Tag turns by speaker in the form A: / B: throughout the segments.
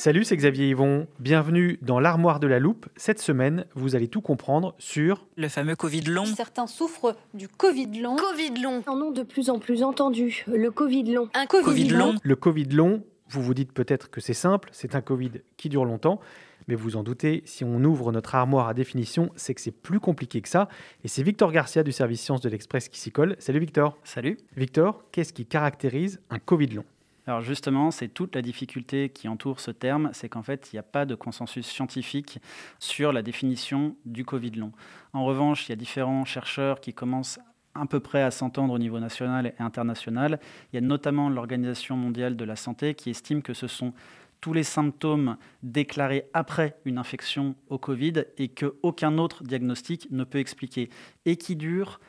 A: Salut, c'est Xavier Yvon. Bienvenue dans l'armoire de la loupe. Cette semaine, vous allez tout comprendre sur
B: Le fameux Covid long.
C: Certains souffrent du Covid long.
D: Covid long.
C: En ont de plus en plus entendu. Le Covid long.
D: Un
B: Covid
D: Covid
B: long.
D: long.
A: le Covid long. Vous vous dites peut-être que c'est simple, c'est un Covid qui dure longtemps, mais vous en doutez, si on ouvre notre armoire à définition, c'est que c'est plus compliqué que ça. Et c'est Victor Garcia du service sciences de l'Express qui s'y colle. Salut Victor.
E: Salut.
A: Victor, qu'est-ce qui caractérise un Covid long?
E: Alors justement, c'est toute la difficulté qui entoure ce terme, c'est qu'en fait, il n'y a pas de consensus scientifique sur la définition du Covid long. En revanche, il y a différents chercheurs qui commencent à peu près à s'entendre au niveau national et international. Il y a notamment l'Organisation mondiale de la santé qui estime que ce sont tous les symptômes déclarés après une infection au Covid et qu'aucun autre diagnostic ne peut expliquer et qui durent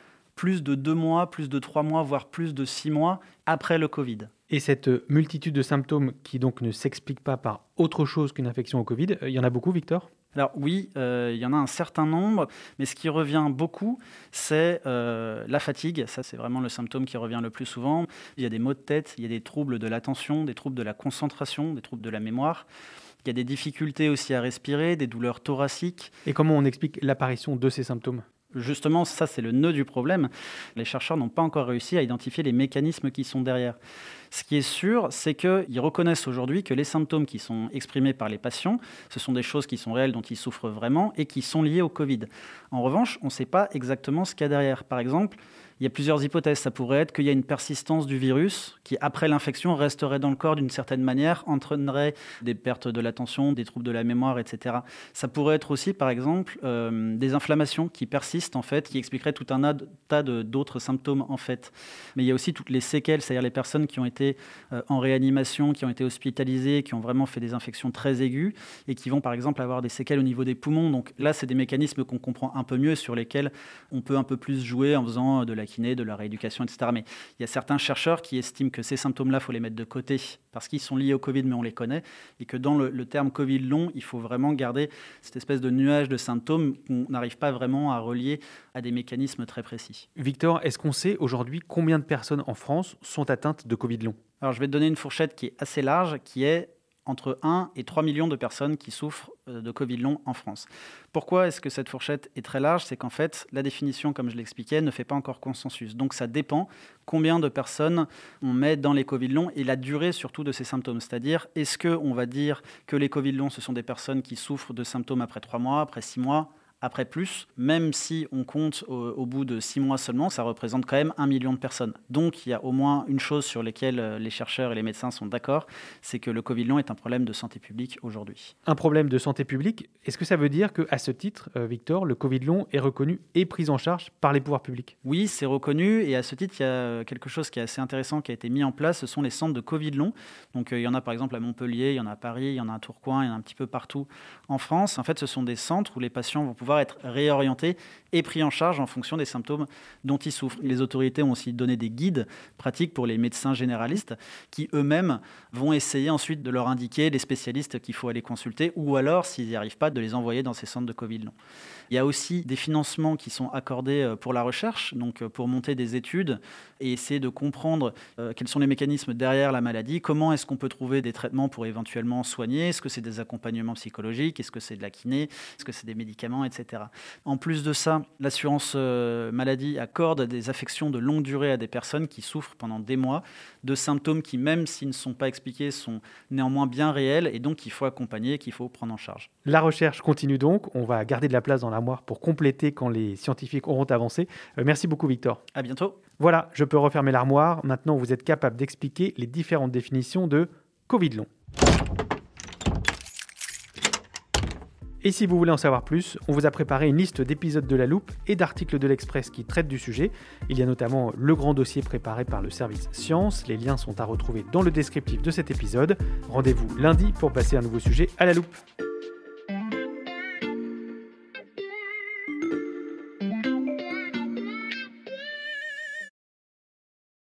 E: plus de deux mois, plus de trois mois, voire plus de six mois après le Covid.
A: Et cette multitude de symptômes qui donc ne s'explique pas par autre chose qu'une infection au Covid, euh, il y en a beaucoup Victor?
E: Alors oui, euh, il y en a un certain nombre, mais ce qui revient beaucoup, c'est euh, la fatigue. Ça, c'est vraiment le symptôme qui revient le plus souvent. Il y a des maux de tête, il y a des troubles de l'attention, des troubles de la concentration, des troubles de la mémoire. Il y a des difficultés aussi à respirer, des douleurs thoraciques.
A: Et comment on explique l'apparition de ces symptômes?
E: Justement, ça, c'est le nœud du problème. Les chercheurs n'ont pas encore réussi à identifier les mécanismes qui sont derrière. Ce qui est sûr, c'est qu'ils reconnaissent aujourd'hui que les symptômes qui sont exprimés par les patients, ce sont des choses qui sont réelles, dont ils souffrent vraiment et qui sont liées au Covid. En revanche, on ne sait pas exactement ce qu'il y a derrière. Par exemple, il y a plusieurs hypothèses. Ça pourrait être qu'il y a une persistance du virus qui, après l'infection, resterait dans le corps d'une certaine manière, entraînerait des pertes de l'attention, des troubles de la mémoire, etc. Ça pourrait être aussi, par exemple, euh, des inflammations qui persistent, en fait, qui expliqueraient tout un tas d'autres symptômes, en fait. Mais il y a aussi toutes les séquelles, c'est-à-dire les personnes qui ont été euh, en réanimation, qui ont été hospitalisées, qui ont vraiment fait des infections très aiguës et qui vont, par exemple, avoir des séquelles au niveau des poumons. Donc là, c'est des mécanismes qu'on comprend un peu mieux sur lesquels on peut un peu plus jouer en faisant de la de la rééducation, etc. Mais il y a certains chercheurs qui estiment que ces symptômes-là, il faut les mettre de côté parce qu'ils sont liés au Covid, mais on les connaît, et que dans le, le terme Covid long, il faut vraiment garder cette espèce de nuage de symptômes qu'on n'arrive pas vraiment à relier à des mécanismes très précis.
A: Victor, est-ce qu'on sait aujourd'hui combien de personnes en France sont atteintes de Covid long?
E: Alors je vais te donner une fourchette qui est assez large, qui est entre 1 et 3 millions de personnes qui souffrent euh, de Covid long en France. Pourquoi est-ce que cette fourchette est très large? C'est qu'en fait, la définition, comme je l'expliquais, ne fait pas encore consensus. Donc ça dépend combien de personnes on met dans les Covid longs et la durée surtout de ces symptômes. C'est-à-dire, est-ce qu'on va dire que les Covid longs, ce sont des personnes qui souffrent de symptômes après 3 mois, après 6 mois? Après plus, même si on compte au, au bout de six mois seulement, ça représente quand même un million de personnes. Donc il y a au moins une chose sur laquelle euh, les chercheurs et les médecins sont d'accord, c'est que le Covid long est un problème de santé publique aujourd'hui.
A: Un problème de santé publique, est-ce que ça veut dire qu'à ce titre, euh, Victor, le Covid long est reconnu et pris en charge par les pouvoirs publics?
E: Oui, c'est reconnu et à ce titre, il y a quelque chose qui est assez intéressant qui a été mis en place, ce sont les centres de Covid long. Donc euh, il y en a par exemple à Montpellier, il y en a à Paris, il y en a à Tourcoing, il y en a un petit peu partout en France. En fait, ce sont des centres où les patients vont pouvoir être réorientés et pris en charge en fonction des symptômes dont ils souffrent. Les autorités ont aussi donné des guides pratiques pour les médecins généralistes qui eux-mêmes vont essayer ensuite de leur indiquer les spécialistes qu'il faut aller consulter ou alors, s'ils n'y arrivent pas, de les envoyer dans ces centres de Covid long. Il y a aussi des financements qui sont accordés euh, pour la recherche, donc euh, pour monter des études et essayer de comprendre euh, quels sont les mécanismes derrière la maladie, comment est-ce qu'on peut trouver des traitements pour éventuellement soigner, est-ce que c'est des accompagnements psychologiques, est-ce que c'est de la kiné, est-ce que c'est des médicaments, etc. En plus de ça, l'assurance maladie accorde des affections de longue durée à des personnes qui souffrent pendant des mois de symptômes qui, même s'ils ne sont pas expliqués, sont néanmoins bien réels et donc qu'il faut accompagner, qu'il faut prendre en charge.
A: La recherche continue donc, on va garder de la place dans la pour compléter quand les scientifiques auront avancé. Euh, merci beaucoup Victor.
E: À bientôt.
A: Voilà, je peux refermer l'armoire. Maintenant, vous êtes capable d'expliquer les différentes définitions de Covid long. Et si vous voulez en savoir plus, on vous a préparé une liste d'épisodes de La Loupe et d'articles de l'Express qui traitent du sujet. Il y a notamment le grand dossier préparé par le service Science. Les liens sont à retrouver dans le descriptif de cet épisode. Rendez-vous lundi pour passer un nouveau sujet à La Loupe.